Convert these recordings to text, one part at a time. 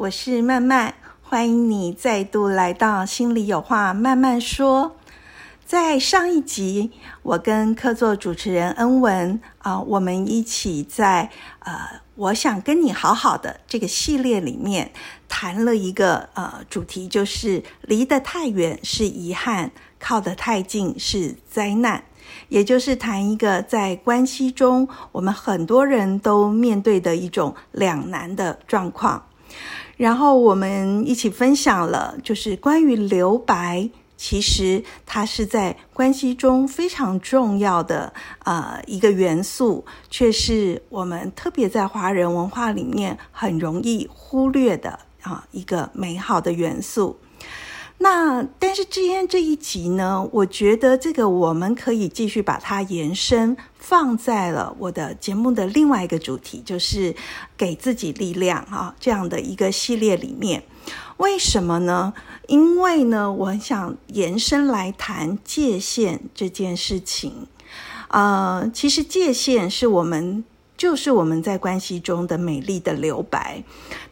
我是曼曼，欢迎你再度来到《心里有话慢慢说》。在上一集，我跟客座主持人恩文啊，我们一起在呃，我想跟你好好的这个系列里面谈了一个呃主题，就是离得太远是遗憾，靠得太近是灾难。也就是谈一个在关系中，我们很多人都面对的一种两难的状况。然后我们一起分享了，就是关于留白，其实它是在关系中非常重要的呃一个元素，却是我们特别在华人文化里面很容易忽略的啊一个美好的元素。那但是今天这一集呢，我觉得这个我们可以继续把它延伸放在了我的节目的另外一个主题，就是给自己力量啊这样的一个系列里面。为什么呢？因为呢，我很想延伸来谈界限这件事情。呃，其实界限是我们。就是我们在关系中的美丽的留白，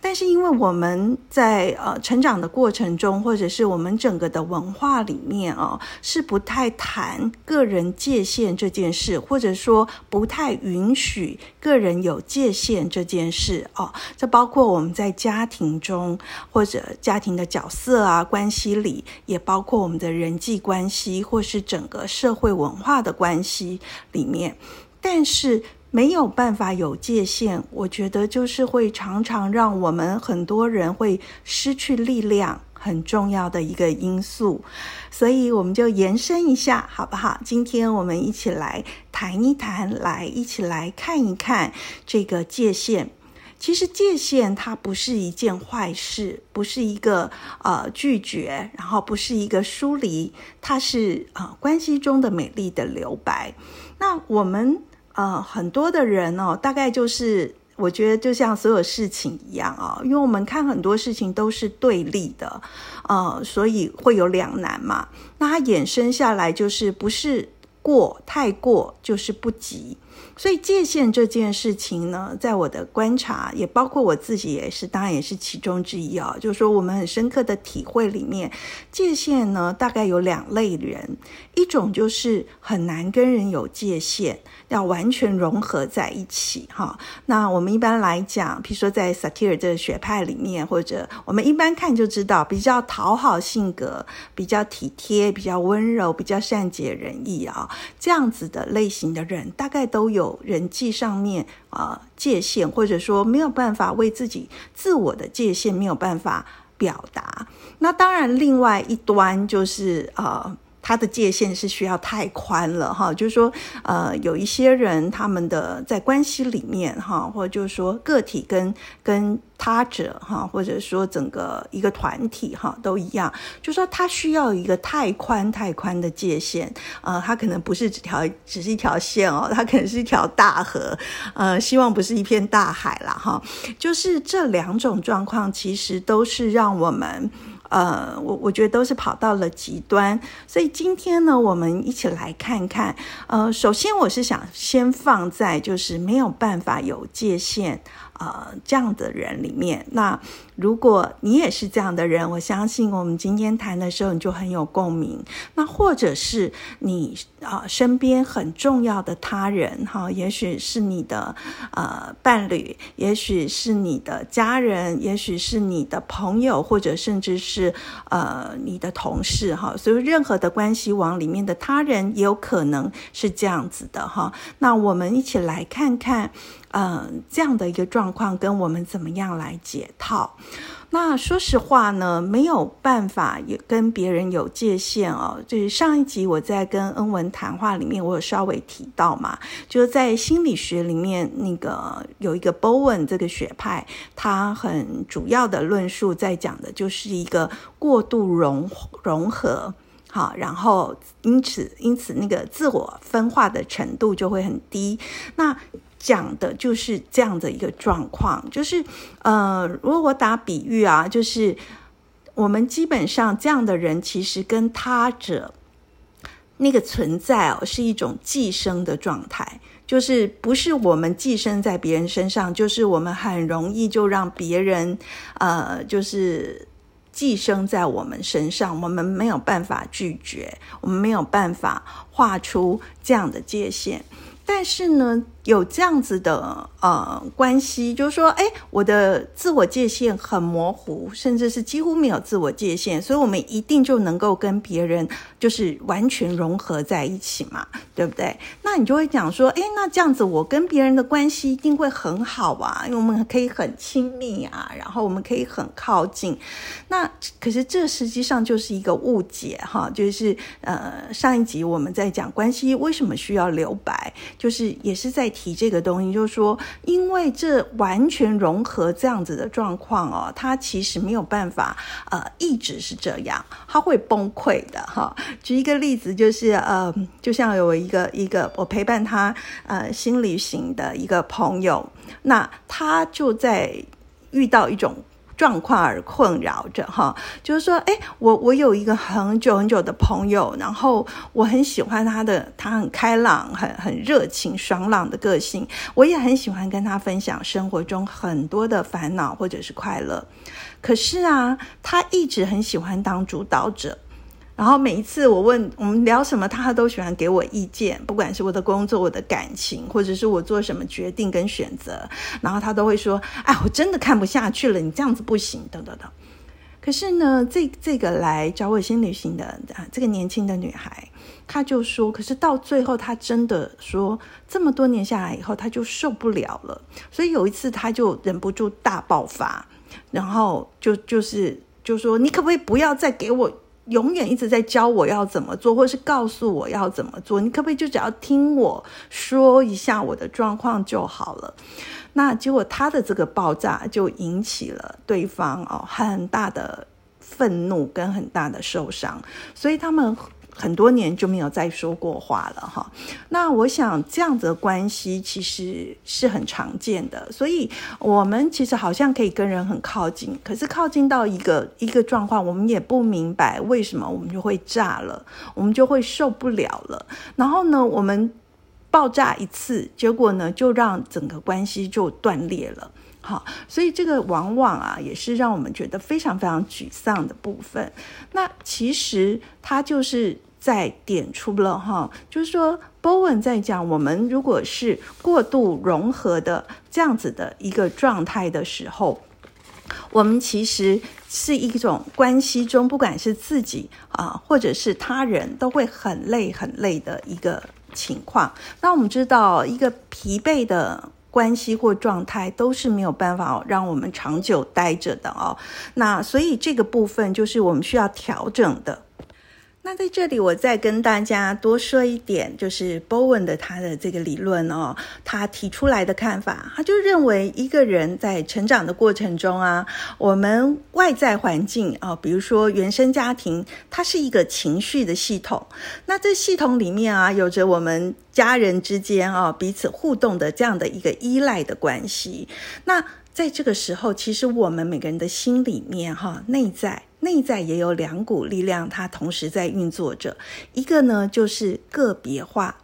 但是因为我们在呃成长的过程中，或者是我们整个的文化里面哦，是不太谈个人界限这件事，或者说不太允许个人有界限这件事哦。这包括我们在家庭中或者家庭的角色啊关系里，也包括我们的人际关系或是整个社会文化的关系里面，但是。没有办法有界限，我觉得就是会常常让我们很多人会失去力量，很重要的一个因素。所以我们就延伸一下，好不好？今天我们一起来谈一谈，来一起来看一看这个界限。其实界限它不是一件坏事，不是一个呃拒绝，然后不是一个疏离，它是啊关系中的美丽的留白。那我们。呃，很多的人哦，大概就是我觉得就像所有事情一样啊，因为我们看很多事情都是对立的，呃，所以会有两难嘛。那它衍生下来就是不是过太过，就是不及。所以界限这件事情呢，在我的观察，也包括我自己也是，当然也是其中之一啊。就是说，我们很深刻的体会里面，界限呢，大概有两类人，一种就是很难跟人有界限，要完全融合在一起哈。那我们一般来讲，比如说在萨提尔这个学派里面，或者我们一般看就知道，比较讨好性格，比较体贴，比较温柔，比较善解人意啊，这样子的类型的人，大概都有。人际上面啊界限，或者说没有办法为自己自我的界限没有办法表达。那当然，另外一端就是啊，他的界限是需要太宽了哈。就是说，呃，有一些人他们的在关系里面哈，或者就是说个体跟跟。他者哈，或者说整个一个团体哈，都一样，就说他需要一个太宽太宽的界限，呃，它可能不是只条，只是一条线哦，它可能是一条大河，呃，希望不是一片大海了哈。就是这两种状况，其实都是让我们。呃，我我觉得都是跑到了极端，所以今天呢，我们一起来看看。呃，首先我是想先放在就是没有办法有界限呃这样的人里面。那如果你也是这样的人，我相信我们今天谈的时候你就很有共鸣。那或者是你啊身边很重要的他人哈，也许是你的呃伴侣，也许是你的家人，也许是你的朋友，或者甚至是。呃，你的同事哈，所以任何的关系网里面的他人也有可能是这样子的哈。那我们一起来看看，嗯，这样的一个状况跟我们怎么样来解套？那说实话呢，没有办法也跟别人有界限哦。就是上一集我在跟恩文谈话里面，我有稍微提到嘛，就是在心理学里面，那个有一个 Bowen 这个学派，他很主要的论述在讲的就是一个过度融融合，好，然后因此因此那个自我分化的程度就会很低。那讲的就是这样的一个状况，就是呃，如果我打比喻啊，就是我们基本上这样的人，其实跟他者那个存在哦，是一种寄生的状态，就是不是我们寄生在别人身上，就是我们很容易就让别人呃，就是寄生在我们身上，我们没有办法拒绝，我们没有办法画出这样的界限，但是呢。有这样子的呃关系，就是说，哎，我的自我界限很模糊，甚至是几乎没有自我界限，所以我们一定就能够跟别人就是完全融合在一起嘛，对不对？那你就会讲说，哎，那这样子我跟别人的关系一定会很好啊，因为我们可以很亲密啊，然后我们可以很靠近。那可是这实际上就是一个误解哈，就是呃上一集我们在讲关系为什么需要留白，就是也是在。提这个东西，就是说，因为这完全融合这样子的状况哦，它其实没有办法呃一直是这样，它会崩溃的哈。举一个例子，就是呃，就像有一个一个我陪伴他呃心理型的一个朋友，那他就在遇到一种。状况而困扰着哈，就是说，哎，我我有一个很久很久的朋友，然后我很喜欢他的，他很开朗，很很热情、爽朗的个性，我也很喜欢跟他分享生活中很多的烦恼或者是快乐。可是啊，他一直很喜欢当主导者。然后每一次我问我们聊什么，他都喜欢给我意见，不管是我的工作、我的感情，或者是我做什么决定跟选择，然后他都会说：“哎，我真的看不下去了，你这样子不行。”等等等。可是呢，这这个来找我新旅行的啊，这个年轻的女孩，她就说：“可是到最后，她真的说，这么多年下来以后，她就受不了了。所以有一次，她就忍不住大爆发，然后就就是就说：‘你可不可以不要再给我？’”永远一直在教我要怎么做，或是告诉我要怎么做。你可不可以就只要听我说一下我的状况就好了？那结果他的这个爆炸就引起了对方哦很大的愤怒跟很大的受伤，所以他们。很多年就没有再说过话了哈。那我想这样子的关系其实是很常见的，所以我们其实好像可以跟人很靠近，可是靠近到一个一个状况，我们也不明白为什么我们就会炸了，我们就会受不了了。然后呢，我们爆炸一次，结果呢就让整个关系就断裂了。好，所以这个往往啊，也是让我们觉得非常非常沮丧的部分。那其实它就是。在点出了哈，就是说，Bowen 在讲，我们如果是过度融合的这样子的一个状态的时候，我们其实是一种关系中，不管是自己啊，或者是他人，都会很累很累的一个情况。那我们知道，一个疲惫的关系或状态，都是没有办法让我们长久待着的哦。那所以这个部分就是我们需要调整的。那在这里，我再跟大家多说一点，就是 Bowen 的他的这个理论哦，他提出来的看法，他就认为一个人在成长的过程中啊，我们外在环境啊，比如说原生家庭，它是一个情绪的系统。那这系统里面啊，有着我们家人之间啊彼此互动的这样的一个依赖的关系。那在这个时候，其实我们每个人的心里面哈，内在。内在也有两股力量，它同时在运作着。一个呢，就是个别化，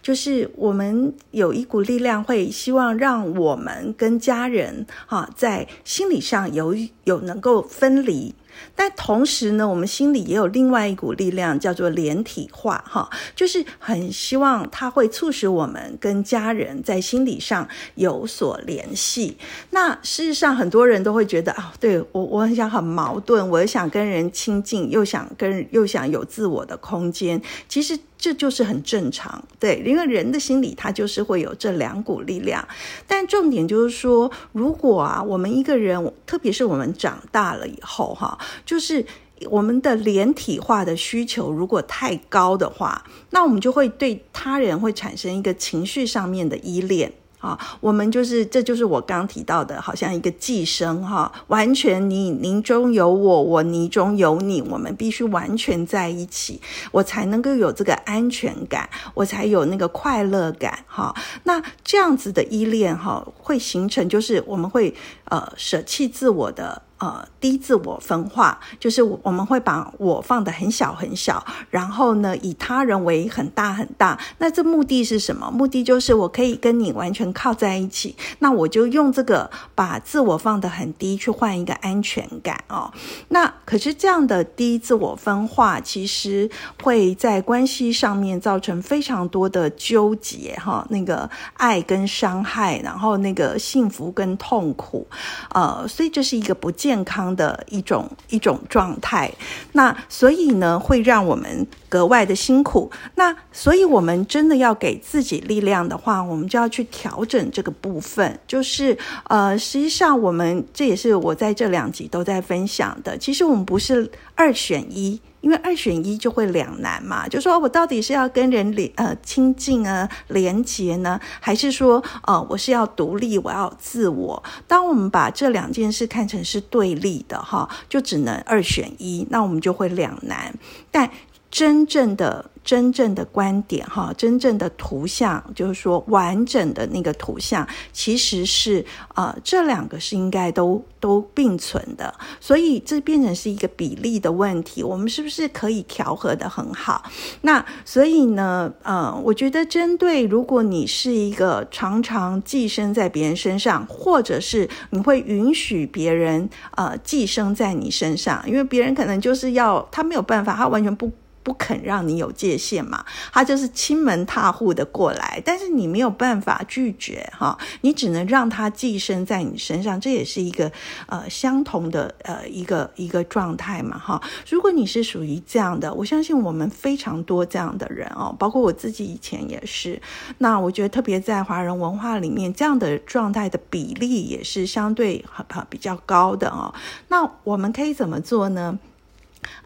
就是我们有一股力量会希望让我们跟家人哈，在心理上有有能够分离。但同时呢，我们心里也有另外一股力量，叫做连体化，哈，就是很希望它会促使我们跟家人在心理上有所联系。那事实上，很多人都会觉得啊，对我我很想很矛盾，我又想跟人亲近，又想跟又想有自我的空间。其实。这就是很正常，对，因为人的心理它就是会有这两股力量，但重点就是说，如果啊，我们一个人，特别是我们长大了以后，哈，就是我们的连体化的需求如果太高的话，那我们就会对他人会产生一个情绪上面的依恋。啊，我们就是，这就是我刚提到的，好像一个寄生哈，完全你你中有我，我泥中有你，我们必须完全在一起，我才能够有这个安全感，我才有那个快乐感哈。那这样子的依恋哈，会形成就是我们会呃舍弃自我的。呃，低自我分化就是我们会把我放得很小很小，然后呢，以他人为很大很大。那这目的是什么？目的就是我可以跟你完全靠在一起。那我就用这个把自我放得很低，去换一个安全感哦。那可是这样的低自我分化，其实会在关系上面造成非常多的纠结哈。那个爱跟伤害，然后那个幸福跟痛苦，呃，所以这是一个不健。康的一种一种状态，那所以呢，会让我们格外的辛苦。那所以，我们真的要给自己力量的话，我们就要去调整这个部分。就是呃，实际上我们这也是我在这两集都在分享的。其实我们不是二选一。因为二选一就会两难嘛，就说我到底是要跟人连呃亲近啊连接呢，还是说呃我是要独立，我要自我？当我们把这两件事看成是对立的哈，就只能二选一，那我们就会两难。但真正的。真正的观点，哈，真正的图像，就是说完整的那个图像，其实是呃，这两个是应该都都并存的，所以这变成是一个比例的问题。我们是不是可以调和的很好？那所以呢，呃，我觉得针对如果你是一个常常寄生在别人身上，或者是你会允许别人呃寄生在你身上，因为别人可能就是要他没有办法，他完全不。不肯让你有界限嘛？他就是亲门踏户的过来，但是你没有办法拒绝哈，你只能让他寄生在你身上，这也是一个呃相同的呃一个一个状态嘛哈。如果你是属于这样的，我相信我们非常多这样的人哦，包括我自己以前也是。那我觉得特别在华人文化里面，这样的状态的比例也是相对比较高的哦。那我们可以怎么做呢？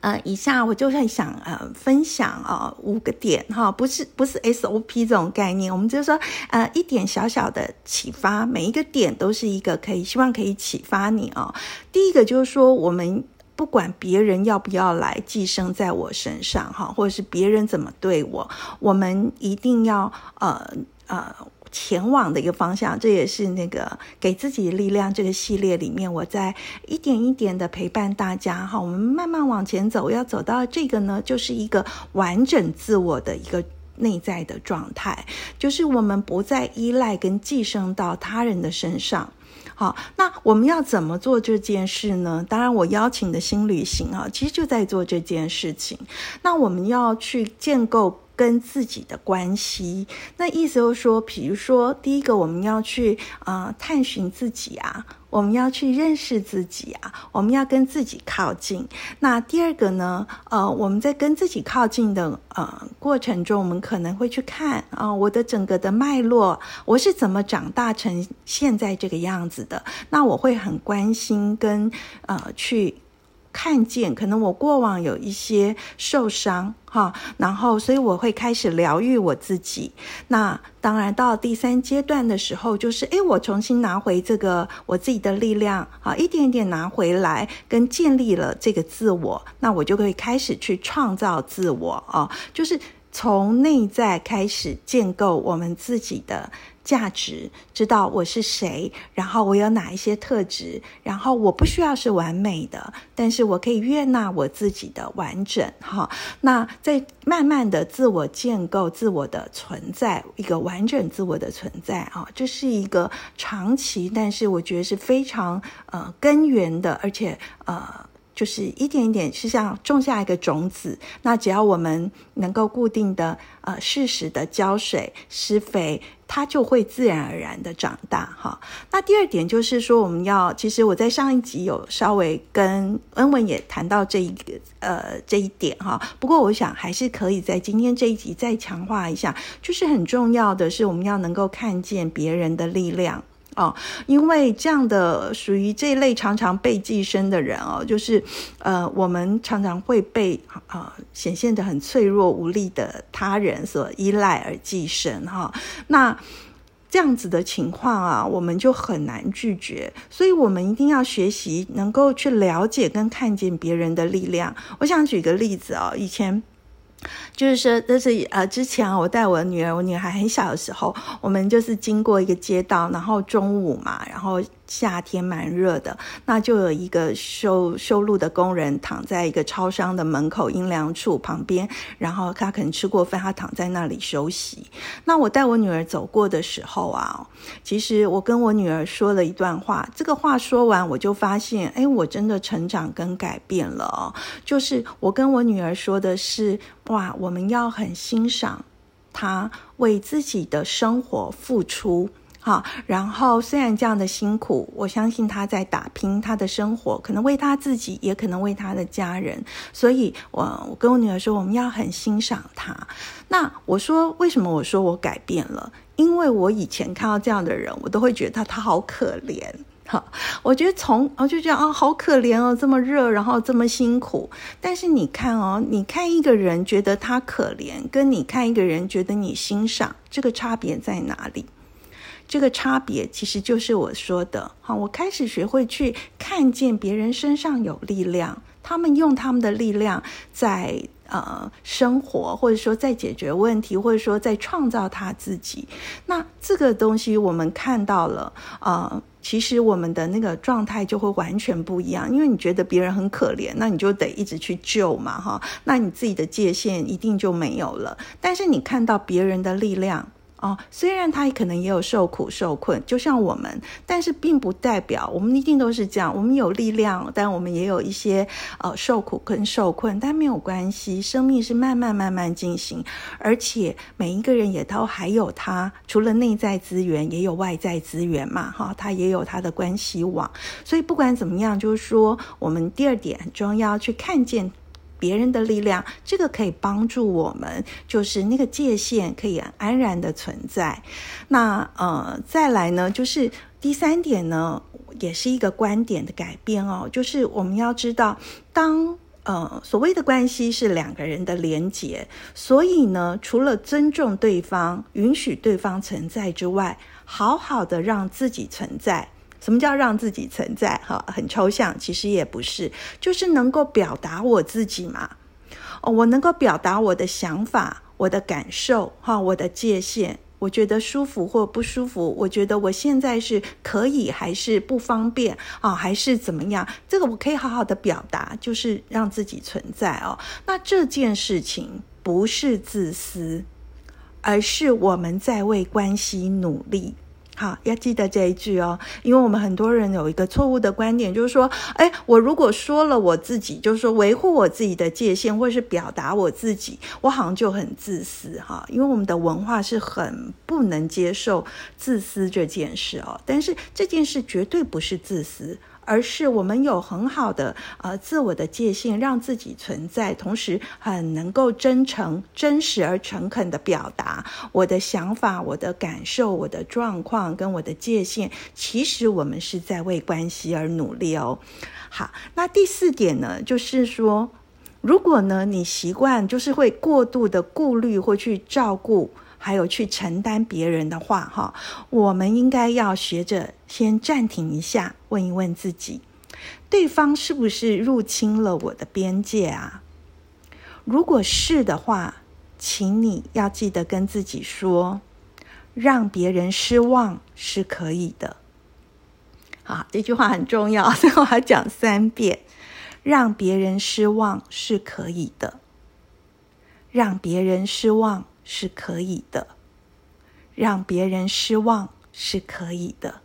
呃，以下我就会想呃分享啊五个点哈，不是不是 SOP 这种概念，我们就是说呃一点小小的启发，每一个点都是一个可以希望可以启发你啊。第一个就是说，我们不管别人要不要来寄生在我身上哈，或者是别人怎么对我，我们一定要呃呃。前往的一个方向，这也是那个给自己力量这个系列里面，我在一点一点的陪伴大家哈，我们慢慢往前走，要走到这个呢，就是一个完整自我的一个内在的状态，就是我们不再依赖跟寄生到他人的身上。好，那我们要怎么做这件事呢？当然，我邀请的新旅行啊，其实就在做这件事情。那我们要去建构。跟自己的关系，那意思就是说，比如说，第一个我们要去啊探寻自己啊，我们要去认识自己啊，我们要跟自己靠近。那第二个呢，呃，我们在跟自己靠近的呃过程中，我们可能会去看啊，我的整个的脉络，我是怎么长大成现在这个样子的。那我会很关心跟呃去。看见可能我过往有一些受伤哈，然后所以我会开始疗愈我自己。那当然到第三阶段的时候，就是诶，我重新拿回这个我自己的力量啊，一点一点拿回来，跟建立了这个自我，那我就可以开始去创造自我啊，就是从内在开始建构我们自己的。价值，知道我是谁，然后我有哪一些特质，然后我不需要是完美的，但是我可以悦纳我自己的完整，哈。那在慢慢的自我建构自我的存在，一个完整自我的存在啊，这是一个长期，但是我觉得是非常呃根源的，而且呃。就是一点一点，是像种下一个种子。那只要我们能够固定的呃适时的浇水施肥，它就会自然而然的长大哈。那第二点就是说，我们要其实我在上一集有稍微跟恩文也谈到这一个呃这一点哈。不过我想还是可以在今天这一集再强化一下，就是很重要的是我们要能够看见别人的力量。哦，因为这样的属于这一类常常被寄生的人哦，就是呃，我们常常会被啊显现的很脆弱无力的他人所依赖而寄生哈。那这样子的情况啊，我们就很难拒绝，所以我们一定要学习能够去了解跟看见别人的力量。我想举个例子哦，以前。就是说，这是呃，之前，我带我的女儿，我女儿很小的时候，我们就是经过一个街道，然后中午嘛，然后。夏天蛮热的，那就有一个修修路的工人躺在一个超商的门口阴凉处旁边，然后他可能吃过饭，他躺在那里休息。那我带我女儿走过的时候啊，其实我跟我女儿说了一段话，这个话说完，我就发现，哎，我真的成长跟改变了哦。就是我跟我女儿说的是，哇，我们要很欣赏她为自己的生活付出。好，然后虽然这样的辛苦，我相信他在打拼他的生活，可能为他自己，也可能为他的家人。所以，我我跟我女儿说，我们要很欣赏他。那我说，为什么我说我改变了？因为我以前看到这样的人，我都会觉得他好可怜。好，我觉得从我就觉得啊，好可怜哦，这么热，然后这么辛苦。但是你看哦，你看一个人觉得他可怜，跟你看一个人觉得你欣赏，这个差别在哪里？这个差别其实就是我说的，好，我开始学会去看见别人身上有力量，他们用他们的力量在呃生活，或者说在解决问题，或者说在创造他自己。那这个东西我们看到了，呃，其实我们的那个状态就会完全不一样，因为你觉得别人很可怜，那你就得一直去救嘛，哈，那你自己的界限一定就没有了。但是你看到别人的力量。哦，虽然他可能也有受苦受困，就像我们，但是并不代表我们一定都是这样。我们有力量，但我们也有一些呃受苦跟受困，但没有关系。生命是慢慢慢慢进行，而且每一个人也都还有他除了内在资源，也有外在资源嘛，哈，他也有他的关系网。所以不管怎么样，就是说，我们第二点很重要，去看见。别人的力量，这个可以帮助我们，就是那个界限可以安然的存在。那呃，再来呢，就是第三点呢，也是一个观点的改变哦，就是我们要知道，当呃所谓的关系是两个人的连结，所以呢，除了尊重对方、允许对方存在之外，好好的让自己存在。什么叫让自己存在？哈，很抽象，其实也不是，就是能够表达我自己嘛。哦，我能够表达我的想法、我的感受，哈，我的界限，我觉得舒服或不舒服，我觉得我现在是可以还是不方便啊，还是怎么样？这个我可以好好的表达，就是让自己存在哦。那这件事情不是自私，而是我们在为关系努力。好，要记得这一句哦，因为我们很多人有一个错误的观点，就是说，哎，我如果说了我自己，就是说维护我自己的界限，或是表达我自己，我好像就很自私哈。因为我们的文化是很不能接受自私这件事哦，但是这件事绝对不是自私。而是我们有很好的呃自我的界限，让自己存在，同时很能够真诚、真实而诚恳的表达我的想法、我的感受、我的状况跟我的界限。其实我们是在为关系而努力哦。好，那第四点呢，就是说，如果呢你习惯就是会过度的顾虑或去照顾。还有去承担别人的话，哈，我们应该要学着先暂停一下，问一问自己，对方是不是入侵了我的边界啊？如果是的话，请你要记得跟自己说，让别人失望是可以的。好，这句话很重要，所 以我要讲三遍：让别人失望是可以的，让别人失望。是可以的，让别人失望是可以的。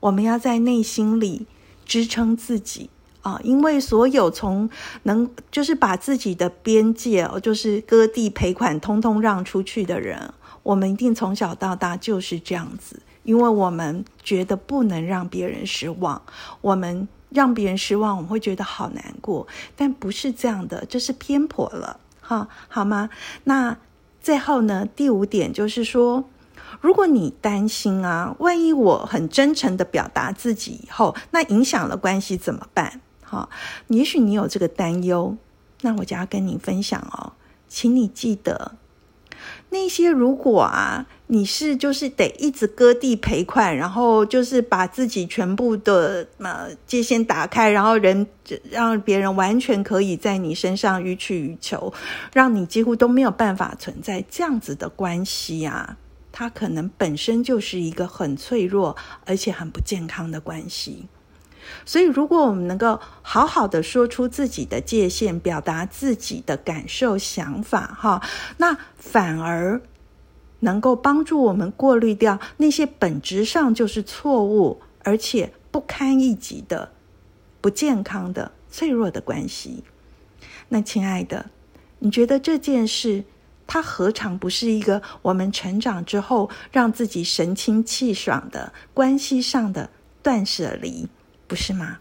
我们要在内心里支撑自己啊，因为所有从能就是把自己的边界哦，就是割地赔款，通通让出去的人，我们一定从小到大就是这样子，因为我们觉得不能让别人失望，我们让别人失望，我们会觉得好难过，但不是这样的，这是偏颇了，哈，好吗？那最后呢，第五点就是说。如果你担心啊，万一我很真诚的表达自己以后，那影响了关系怎么办？好，也许你有这个担忧，那我就要跟你分享哦，请你记得，那些如果啊，你是就是得一直割地赔款，然后就是把自己全部的呃界限打开，然后人让别人完全可以在你身上予取予求，让你几乎都没有办法存在这样子的关系啊。它可能本身就是一个很脆弱而且很不健康的关系，所以如果我们能够好好的说出自己的界限，表达自己的感受、想法，哈，那反而能够帮助我们过滤掉那些本质上就是错误而且不堪一击的不健康的脆弱的关系。那亲爱的，你觉得这件事？它何尝不是一个我们成长之后让自己神清气爽的关系上的断舍离，不是吗？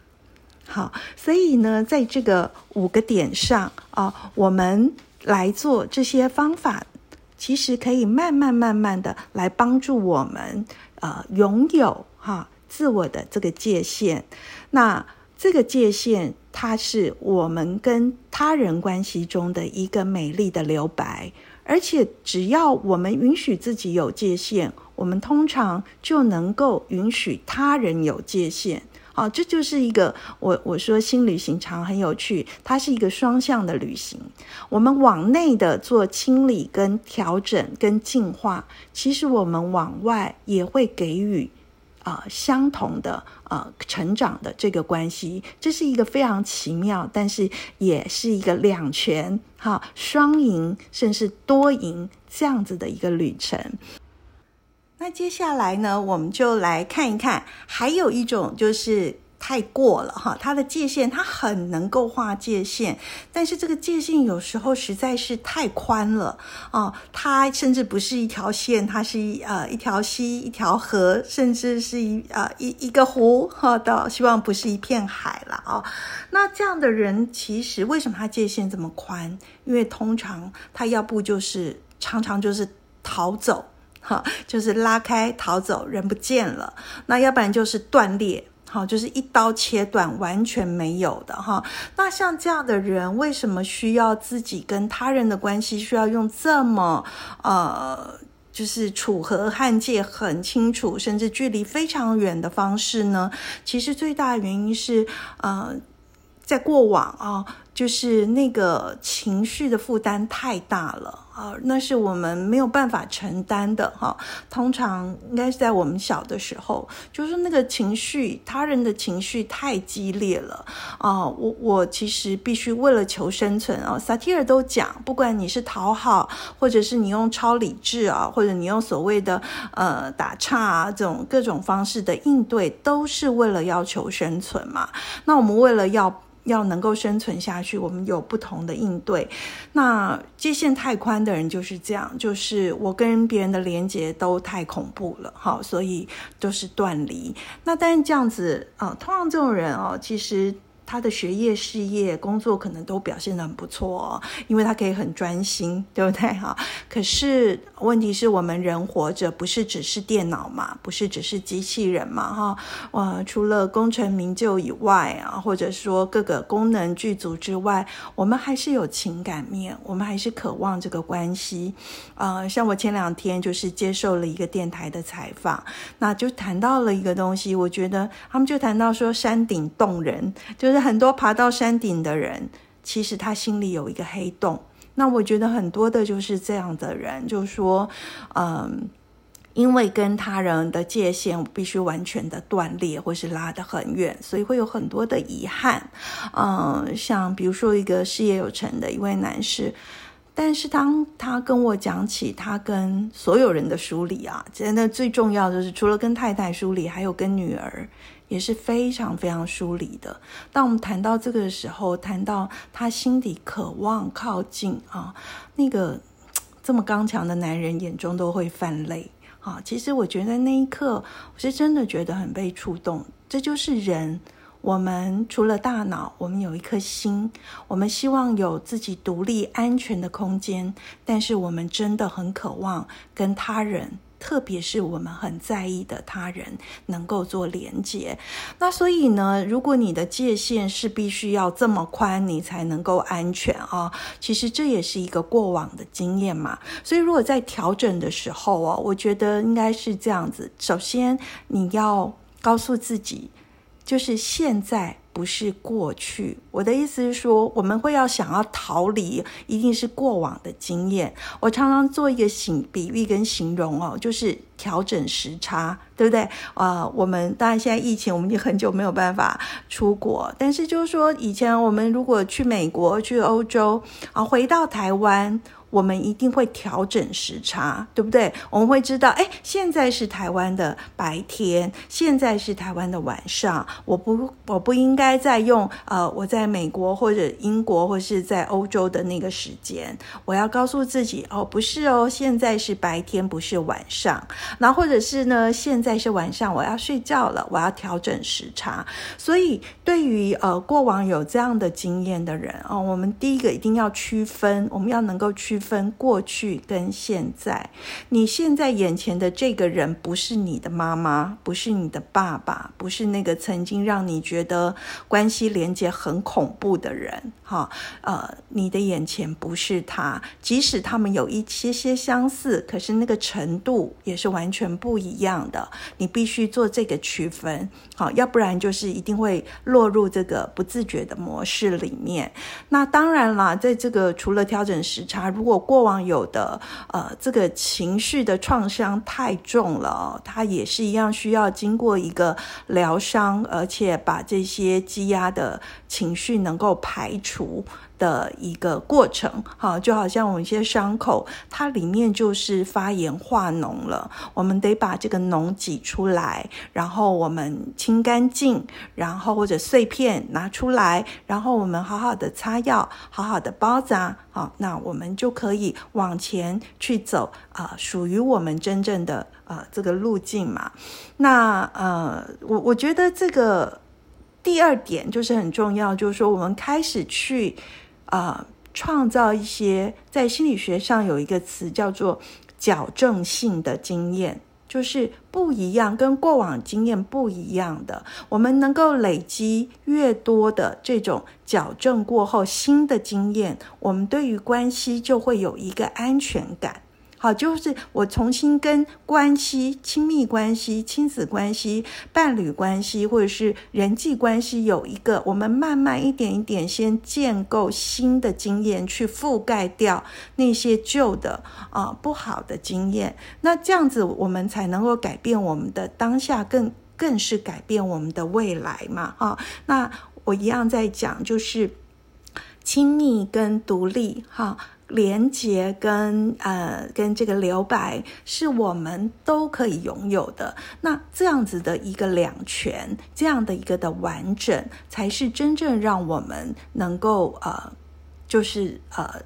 好，所以呢，在这个五个点上啊，我们来做这些方法，其实可以慢慢慢慢的来帮助我们呃拥有哈自我的这个界限。那这个界限，它是我们跟他人关系中的一个美丽的留白。而且，只要我们允许自己有界限，我们通常就能够允许他人有界限。好，这就是一个我我说新旅行常很有趣，它是一个双向的旅行。我们往内的做清理、跟调整、跟净化，其实我们往外也会给予。啊，相同的呃成长的这个关系，这是一个非常奇妙，但是也是一个两全哈双赢，甚至多赢这样子的一个旅程。那接下来呢，我们就来看一看，还有一种就是。太过了哈，它的界限它很能够画界限，但是这个界限有时候实在是太宽了哦，它甚至不是一条线，它是一呃一条溪、一条河，甚至是一呃一一个湖哈，到希望不是一片海了啊。那这样的人其实为什么他界限这么宽？因为通常他要不就是常常就是逃走哈，就是拉开逃走，人不见了；那要不然就是断裂。好，就是一刀切断，完全没有的哈。那像这样的人，为什么需要自己跟他人的关系需要用这么呃，就是楚河汉界很清楚，甚至距离非常远的方式呢？其实最大的原因是，呃，在过往啊，就是那个情绪的负担太大了。啊，那是我们没有办法承担的哈。通常应该是在我们小的时候，就是那个情绪，他人的情绪太激烈了啊。我我其实必须为了求生存啊。萨提尔都讲，不管你是讨好，或者是你用超理智啊，或者你用所谓的呃打岔啊这种各种方式的应对，都是为了要求生存嘛。那我们为了要。要能够生存下去，我们有不同的应对。那界限太宽的人就是这样，就是我跟别人的连接都太恐怖了，哈，所以都是断离。那但是这样子啊，通常这种人哦，其实。他的学业、事业、工作可能都表现得很不错，因为他可以很专心，对不对？哈。可是问题是我们人活着不是只是电脑嘛，不是只是机器人嘛，哈。哇，除了功成名就以外啊，或者说各个功能具足之外，我们还是有情感面，我们还是渴望这个关系。呃，像我前两天就是接受了一个电台的采访，那就谈到了一个东西，我觉得他们就谈到说山顶洞人，就是。很多爬到山顶的人，其实他心里有一个黑洞。那我觉得很多的就是这样的人，就是说，嗯，因为跟他人的界限必须完全的断裂，或是拉得很远，所以会有很多的遗憾。嗯，像比如说一个事业有成的一位男士，但是当他跟我讲起他跟所有人的梳理啊，真的最重要的是，除了跟太太梳理，还有跟女儿。也是非常非常疏离的。当我们谈到这个的时候，谈到他心底渴望靠近啊，那个这么刚强的男人眼中都会泛泪啊。其实我觉得那一刻，我是真的觉得很被触动。这就是人。我们除了大脑，我们有一颗心，我们希望有自己独立安全的空间，但是我们真的很渴望跟他人，特别是我们很在意的他人，能够做连接。那所以呢，如果你的界限是必须要这么宽，你才能够安全啊，其实这也是一个过往的经验嘛。所以如果在调整的时候哦，我觉得应该是这样子：首先你要告诉自己。就是现在不是过去，我的意思是说，我们会要想要逃离，一定是过往的经验。我常常做一个形比喻跟形容哦，就是调整时差，对不对？啊，我们当然现在疫情，我们已经很久没有办法出国，但是就是说，以前我们如果去美国、去欧洲啊，回到台湾。我们一定会调整时差，对不对？我们会知道，哎，现在是台湾的白天，现在是台湾的晚上。我不，我不应该再用呃，我在美国或者英国或是在欧洲的那个时间。我要告诉自己，哦，不是哦，现在是白天，不是晚上。那或者是呢，现在是晚上，我要睡觉了，我要调整时差。所以，对于呃过往有这样的经验的人哦，我们第一个一定要区分，我们要能够区。分过去跟现在，你现在眼前的这个人不是你的妈妈，不是你的爸爸，不是那个曾经让你觉得关系连接很恐怖的人。哈，呃，你的眼前不是他，即使他们有一些些相似，可是那个程度也是完全不一样的。你必须做这个区分，好，要不然就是一定会落入这个不自觉的模式里面。那当然啦，在这个除了调整时差，如果过往有的呃，这个情绪的创伤太重了，它也是一样需要经过一个疗伤，而且把这些积压的情绪能够排除。的一个过程，哈，就好像我们一些伤口，它里面就是发炎化脓了，我们得把这个脓挤出来，然后我们清干净，然后或者碎片拿出来，然后我们好好的擦药，好好的包扎，好，那我们就可以往前去走啊，属于我们真正的呃这个路径嘛。那呃，我我觉得这个第二点就是很重要，就是说我们开始去。啊，创造一些在心理学上有一个词叫做矫正性的经验，就是不一样，跟过往经验不一样的。我们能够累积越多的这种矫正过后新的经验，我们对于关系就会有一个安全感。好，就是我重新跟关系、亲密关系、亲子关系、伴侣关系，或者是人际关系，有一个我们慢慢一点一点先建构新的经验，去覆盖掉那些旧的啊不好的经验。那这样子，我们才能够改变我们的当下，更更是改变我们的未来嘛？哈，那我一样在讲，就是亲密跟独立，哈。连接跟呃跟这个留白是我们都可以拥有的，那这样子的一个两全，这样的一个的完整，才是真正让我们能够呃，就是呃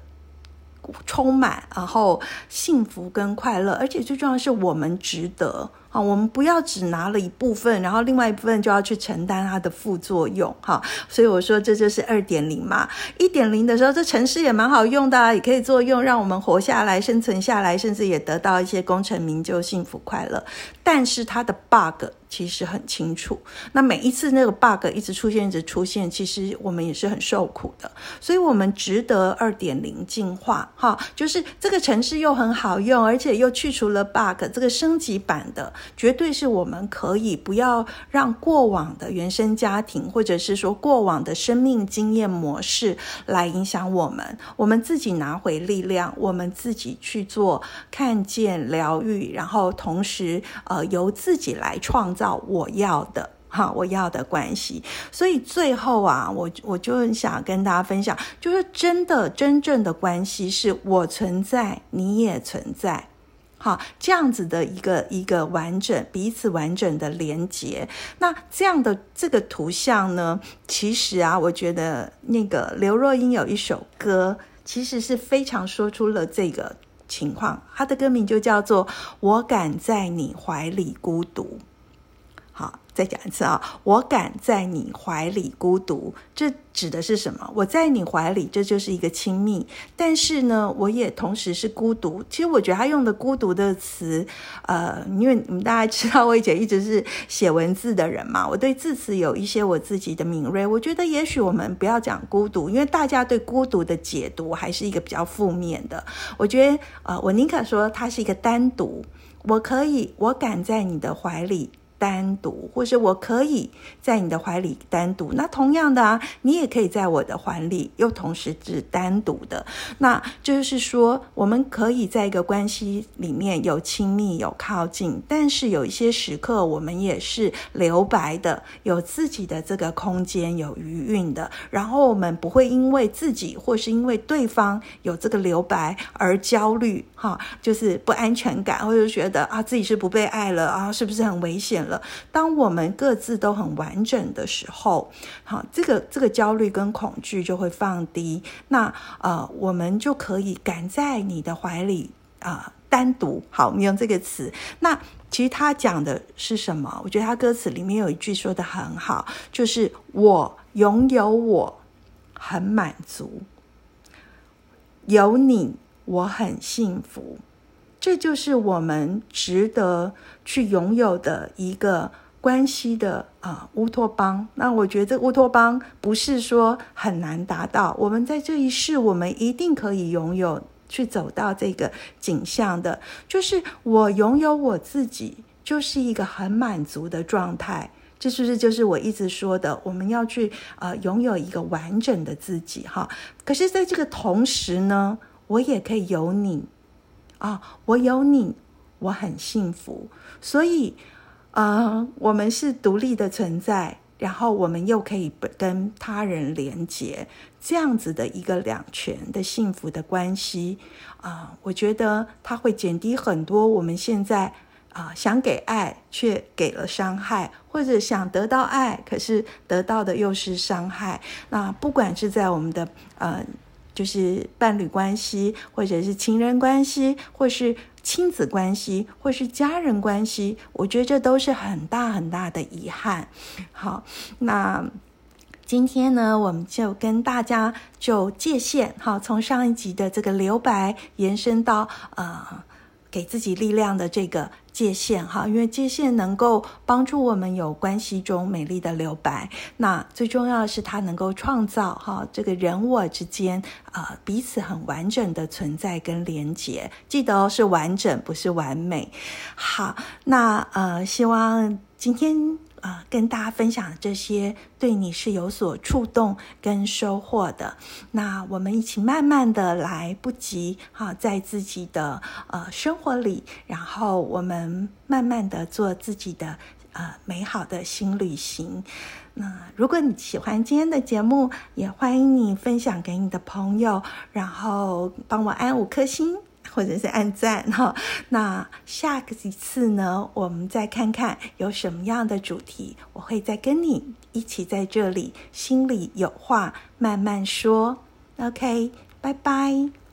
充满，然后幸福跟快乐，而且最重要的是我们值得。好，我们不要只拿了一部分，然后另外一部分就要去承担它的副作用。哈，所以我说这就是二点零嘛。一点零的时候，这城市也蛮好用的，也可以作用让我们活下来、生存下来，甚至也得到一些功成名就、幸福快乐。但是它的 bug 其实很清楚。那每一次那个 bug 一直出现、一直出现，其实我们也是很受苦的。所以我们值得二点零进化。哈，就是这个城市又很好用，而且又去除了 bug，这个升级版的。绝对是我们可以不要让过往的原生家庭，或者是说过往的生命经验模式来影响我们，我们自己拿回力量，我们自己去做看见疗愈，然后同时呃由自己来创造我要的哈我要的关系。所以最后啊，我我就想跟大家分享，就是真的真正的关系是我存在，你也存在。好，这样子的一个一个完整彼此完整的连接。那这样的这个图像呢，其实啊，我觉得那个刘若英有一首歌，其实是非常说出了这个情况。她的歌名就叫做《我敢在你怀里孤独》。再讲一次啊！我敢在你怀里孤独，这指的是什么？我在你怀里，这就是一个亲密。但是呢，我也同时是孤独。其实我觉得他用的“孤独”的词，呃，因为你们大家知道，我以前一直是写文字的人嘛，我对字词有一些我自己的敏锐。我觉得也许我们不要讲孤独，因为大家对孤独的解读还是一个比较负面的。我觉得，呃，我宁可说它是一个单独。我可以，我敢在你的怀里。单独，或是我可以在你的怀里单独。那同样的啊，你也可以在我的怀里，又同时是单独的。那就是说，我们可以在一个关系里面有亲密、有靠近，但是有一些时刻，我们也是留白的，有自己的这个空间，有余韵的。然后我们不会因为自己或是因为对方有这个留白而焦虑，哈，就是不安全感，或者觉得啊自己是不被爱了啊，是不是很危险？了，当我们各自都很完整的时候，好，这个这个焦虑跟恐惧就会放低。那呃，我们就可以敢在你的怀里啊，单独。好，我们用这个词。那其实他讲的是什么？我觉得他歌词里面有一句说的很好，就是我拥有我很满足，有你我很幸福。这就是我们值得去拥有的一个关系的啊乌托邦。那我觉得乌托邦不是说很难达到，我们在这一世，我们一定可以拥有，去走到这个景象的。就是我拥有我自己，就是一个很满足的状态。这是不是就是我一直说的，我们要去呃拥有一个完整的自己哈？可是，在这个同时呢，我也可以有你。啊，我有你，我很幸福。所以，呃，我们是独立的存在，然后我们又可以跟他人连接，这样子的一个两全的幸福的关系啊，我觉得它会减低很多我们现在啊想给爱却给了伤害，或者想得到爱，可是得到的又是伤害。那不管是在我们的呃。就是伴侣关系，或者是情人关系，或是亲子关系，或是家人关系，我觉得这都是很大很大的遗憾。好，那今天呢，我们就跟大家就界限，好，从上一集的这个留白延伸到啊。给自己力量的这个界限，哈，因为界限能够帮助我们有关系中美丽的留白。那最重要的是，它能够创造哈这个人我之间啊彼此很完整的存在跟连接。记得哦，是完整，不是完美。好，那呃，希望今天。啊，跟大家分享这些，对你是有所触动跟收获的。那我们一起慢慢的来，不急哈，在自己的呃生活里，然后我们慢慢的做自己的呃美好的新旅行。那如果你喜欢今天的节目，也欢迎你分享给你的朋友，然后帮我按五颗星。或者是按赞哈，那下个几次呢，我们再看看有什么样的主题，我会再跟你一起在这里心里有话慢慢说。OK，拜拜。